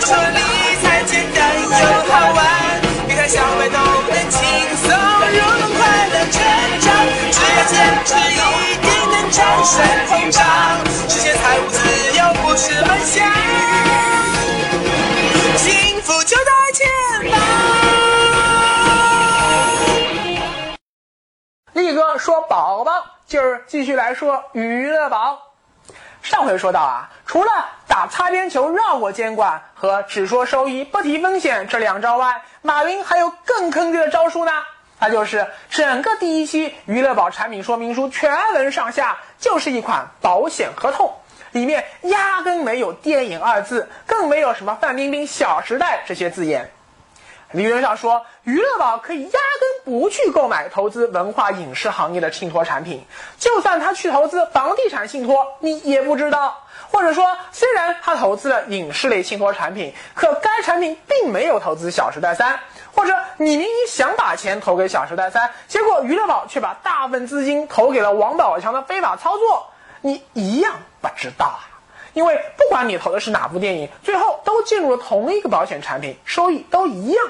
说理财简单又好玩，别看小白都能轻松入门快乐成长，只要坚持一定能战胜通胀，实现财务自由不是梦想，幸福就在前方。力哥说宝宝，今儿继续来说娱乐宝。上回说到啊，除了打擦边球绕过监管和只说收益不提风险这两招外，马云还有更坑爹的招数呢。那就是整个第一期娱乐宝产品说明书全文上下就是一款保险合同，里面压根没有电影二字，更没有什么范冰冰、小时代这些字眼。理论上说，娱乐宝可以压根不去购买投资文化影视行业的信托产品，就算他去投资房地产信托，你也不知道。或者说，虽然他投资了影视类信托产品，可该产品并没有投资《小时代三》，或者你明明想把钱投给《小时代三》，结果娱乐宝却把大部分资金投给了王宝强的非法操作，你一样不知道啊。因为不管你投的是哪部电影，最后都进入了同一个保险产品，收益都一样。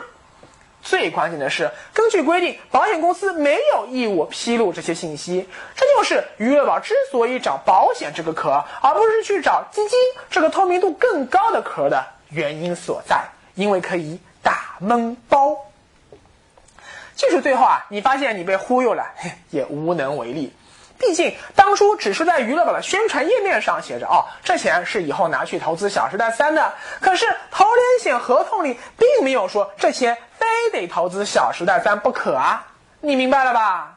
最关键的是，根据规定，保险公司没有义务披露这些信息。这就是余额宝之所以找保险这个壳，而不是去找基金这个透明度更高的壳的原因所在，因为可以打闷包。即使最后啊，你发现你被忽悠了，也无能为力。毕竟当初只是在娱乐宝的宣传页面上写着哦，这钱是以后拿去投资《小时代三》的。可是投连险合同里并没有说这钱非得投资《小时代三》不可啊，你明白了吧？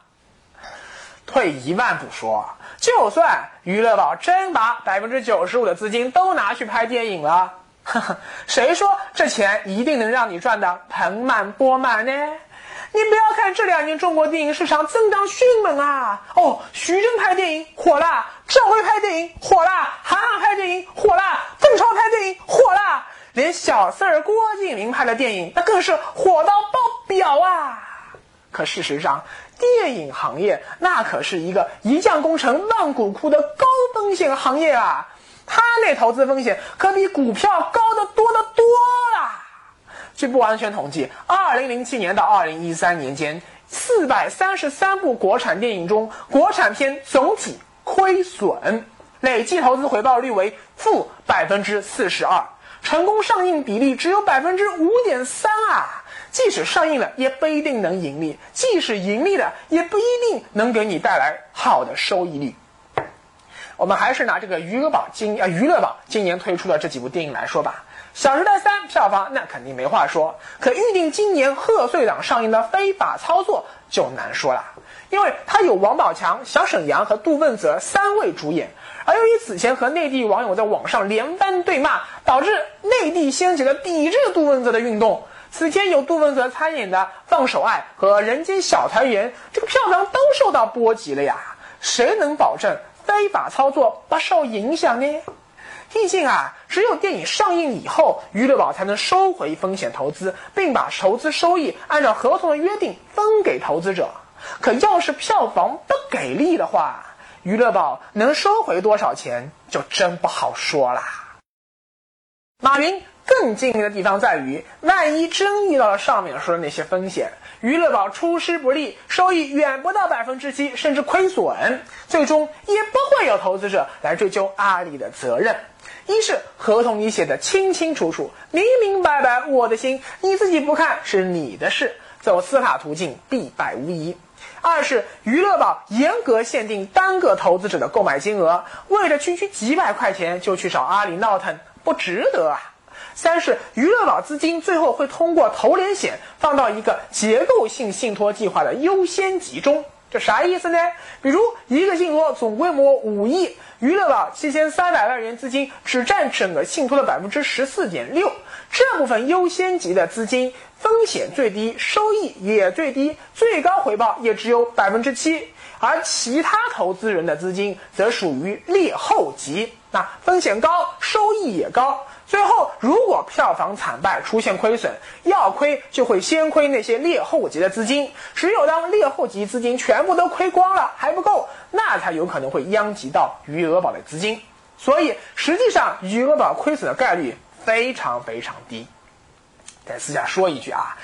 退一万步说，就算娱乐宝真把百分之九十五的资金都拿去拍电影了，呵呵，谁说这钱一定能让你赚得盆满钵满呢？你不要看这两年中国电影市场增长迅猛啊！哦，徐峥拍电影火了，赵薇拍电影火了，韩寒拍电影火了，邓超拍电影火了，连小四儿郭敬明拍的电影那更是火到爆表啊！可事实上，电影行业那可是一个一将功成万骨枯的高风险行业啊！它那投资风险可比股票高得多得多啊！据不完全统计，二零零七年到二零一三年间，四百三十三部国产电影中，国产片总体亏损，累计投资回报率为负百分之四十二，成功上映比例只有百分之五点三啊！即使上映了，也不一定能盈利；即使盈利了，也不一定能给你带来好的收益率。我们还是拿这个娱乐宝今啊娱乐宝今年推出的这几部电影来说吧。《小时代三》票房那肯定没话说，可预定今年贺岁档上映的《非法操作》就难说了，因为它有王宝强、小沈阳和杜汶泽三位主演，而由于此前和内地网友在网上连番对骂，导致内地掀起了抵制杜汶泽的运动。此前有杜汶泽参演的《放手爱》和《人间小团圆》，这个票房都受到波及了呀。谁能保证非法操作不受影响呢？毕竟啊，只有电影上映以后，娱乐宝才能收回风险投资，并把投资收益按照合同的约定分给投资者。可要是票房不给力的话，娱乐宝能收回多少钱就真不好说啦。马云更精明的地方在于，万一真遇到了上面说的那些风险，娱乐宝出师不利，收益远不到百分之七，甚至亏损，最终也不会有投资者来追究阿里的责任。一是合同里写的清清楚楚、明明白白，我的心你自己不看是你的事，走司法途径必败无疑；二是娱乐宝严格限定单个投资者的购买金额，为了区区几百块钱就去找阿里闹腾，不值得啊；三是娱乐宝资金最后会通过投连险放到一个结构性信托计划的优先级中。这啥意思呢？比如一个信托总规模五亿，娱乐宝七千三百万元资金只占整个信托的百分之十四点六，这部分优先级的资金风险最低，收益也最低，最高回报也只有百分之七，而其他投资人的资金则属于劣后级，那风险高，收益也高。最后，如果票房惨败，出现亏损，要亏就会先亏那些劣后级的资金。只有当劣后级资金全部都亏光了还不够，那才有可能会殃及到余额宝的资金。所以，实际上余额宝亏损的概率非常非常低。再私下说一句啊。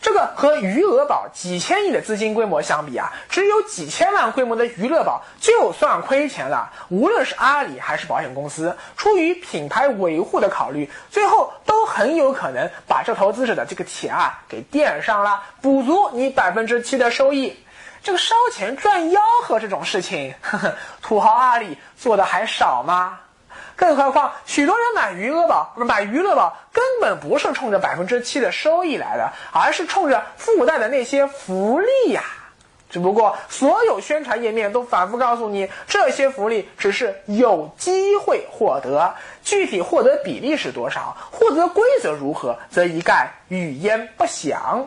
这个和余额宝几千亿的资金规模相比啊，只有几千万规模的余乐宝就算亏钱了，无论是阿里还是保险公司，出于品牌维护的考虑，最后都很有可能把这投资者的这个钱啊给垫上了，补足你百分之七的收益。这个烧钱赚吆喝这种事情，呵呵，土豪阿里做的还少吗？更何况，许多人买余额宝，不是买娱乐宝，根本不是冲着百分之七的收益来的，而是冲着附带的那些福利呀。只不过，所有宣传页面都反复告诉你，这些福利只是有机会获得，具体获得比例是多少，获得规则如何，则一概语焉不详。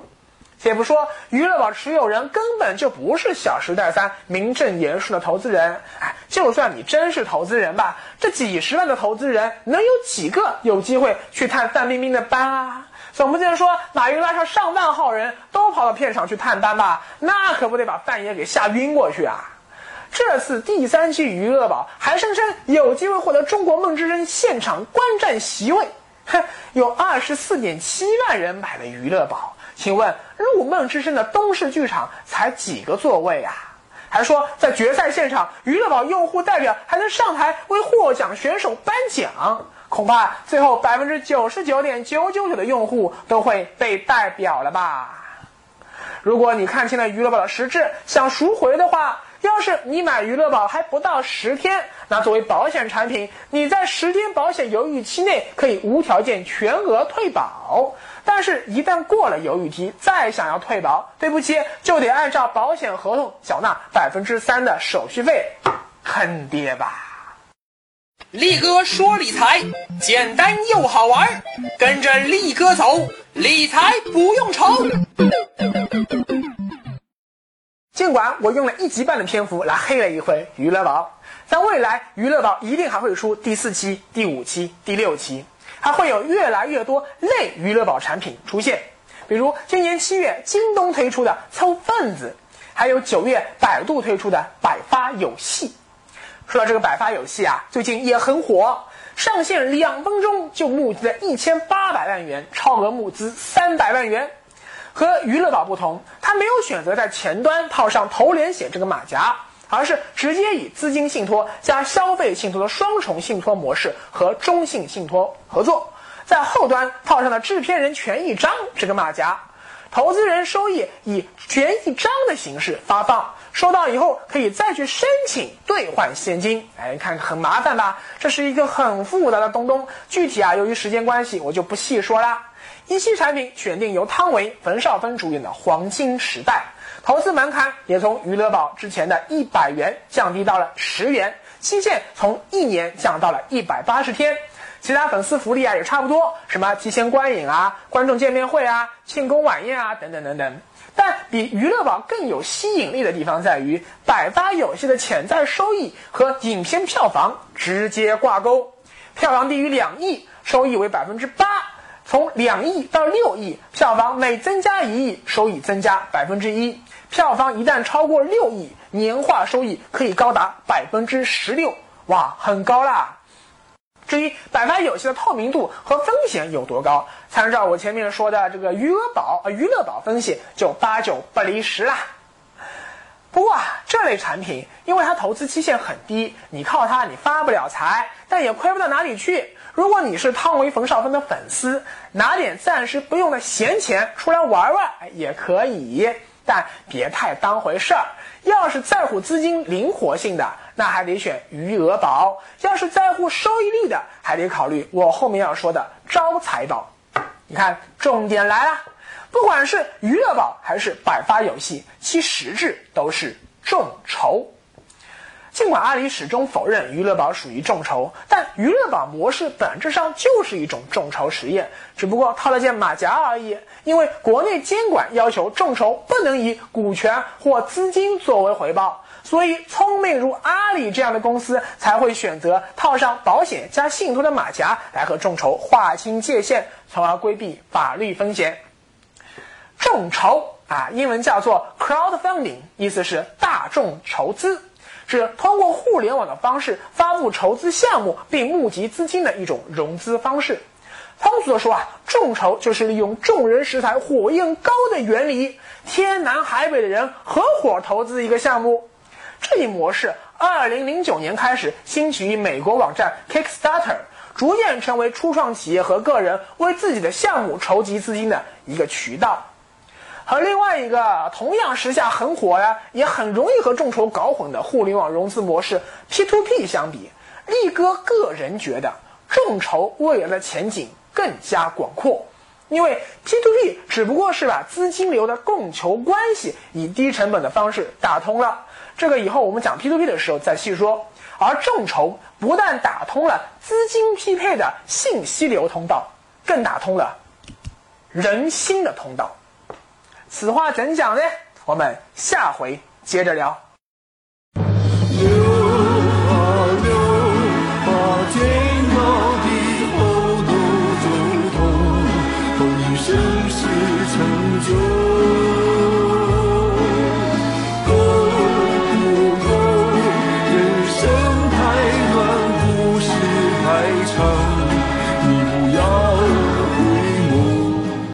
且不说娱乐宝持有人根本就不是《小时代三》名正言顺的投资人，哎，就算你真是投资人吧，这几十万的投资人能有几个有机会去探范冰冰的班啊？总不见说马云拉上上万号人都跑到片场去探班吧？那可不得把范爷给吓晕过去啊！这次第三期娱乐宝还声称有机会获得中国梦之声现场观战席位，哼，有二十四点七万人买了娱乐宝。请问入梦之声的东市剧场才几个座位啊？还说在决赛现场，娱乐宝用户代表还能上台为获奖选手颁奖，恐怕最后百分之九十九点九九九的用户都会被代表了吧？如果你看清了娱乐宝的实质，想赎回的话，要是你买娱乐宝还不到十天，那作为保险产品，你在十天保险犹豫期内可以无条件全额退保。但是，一旦过了犹豫期，再想要退保，对不起，就得按照保险合同缴纳百分之三的手续费，坑爹吧！力哥说理财简单又好玩，跟着力哥走，理财不用愁。尽管我用了一集半的篇幅来黑了一回娱乐宝，但未来娱乐宝一定还会出第四期、第五期、第六期。还会有越来越多类娱乐宝产品出现，比如今年七月京东推出的凑份子，还有九月百度推出的百发有戏。说到这个百发有戏啊，最近也很火，上线两分钟就募集了一千八百万元，超额募资三百万元。和娱乐宝不同，它没有选择在前端套上投连险这个马甲。而是直接以资金信托加消费信托的双重信托模式和中信信托合作，在后端套上了制片人权益章这个马甲，投资人收益以权益章的形式发放，收到以后可以再去申请兑换现金。哎，看很麻烦吧？这是一个很复杂的东东，具体啊，由于时间关系，我就不细说啦。一期产品选定由汤唯、冯绍峰主演的《黄金时代》。投资门槛也从娱乐宝之前的一百元降低到了十元，期限从一年降到了一百八十天，其他粉丝福利啊也差不多，什么提前观影啊、观众见面会啊、庆功晚宴啊等等等等。但比娱乐宝更有吸引力的地方在于，百发有戏的潜在收益和影片票房直接挂钩，票房低于两亿，收益为百分之八。从两亿到六亿，票房每增加一亿，收益增加百分之一；票房一旦超过六亿，年化收益可以高达百分之十六，哇，很高啦！至于百发有戏的透明度和风险有多高，参照我前面说的这个余额宝啊、娱乐宝分析，就八九不离十啦。不过啊，这类产品因为它投资期限很低，你靠它你发不了财，但也亏不到哪里去。如果你是汤唯、冯绍峰的粉丝，拿点暂时不用的闲钱出来玩玩也可以，但别太当回事儿。要是在乎资金灵活性的，那还得选余额宝；要是在乎收益率的，还得考虑我后面要说的招财宝。你看，重点来了，不管是娱乐宝还是百发游戏，其实质都是众筹。尽管阿里始终否认娱乐宝属于众筹，但娱乐宝模式本质上就是一种众筹实验，只不过套了件马甲而已。因为国内监管要求众筹不能以股权或资金作为回报，所以聪明如阿里这样的公司才会选择套上保险加信托的马甲来和众筹划清界限，从而规避法律风险。众筹啊，英文叫做 crowdfunding，意思是大众筹资。是通过互联网的方式发布筹资项目并募集资金的一种融资方式。通俗的说啊，众筹就是利用众人拾柴火焰高的原理，天南海北的人合伙投资一个项目。这一模式，二零零九年开始兴起于美国网站 Kickstarter，逐渐成为初创企业和个人为自己的项目筹集资金的一个渠道。和另外一个同样时下很火呀，也很容易和众筹搞混的互联网融资模式 P2P 相比，力哥个人觉得众筹未来的前景。更加广阔，因为 P2P 只不过是把资金流的供求关系以低成本的方式打通了。这个以后我们讲 P2P 的时候再细说。而众筹不但打通了资金匹配的信息流通道，更打通了人心的通道。此话怎讲呢？我们下回接着聊。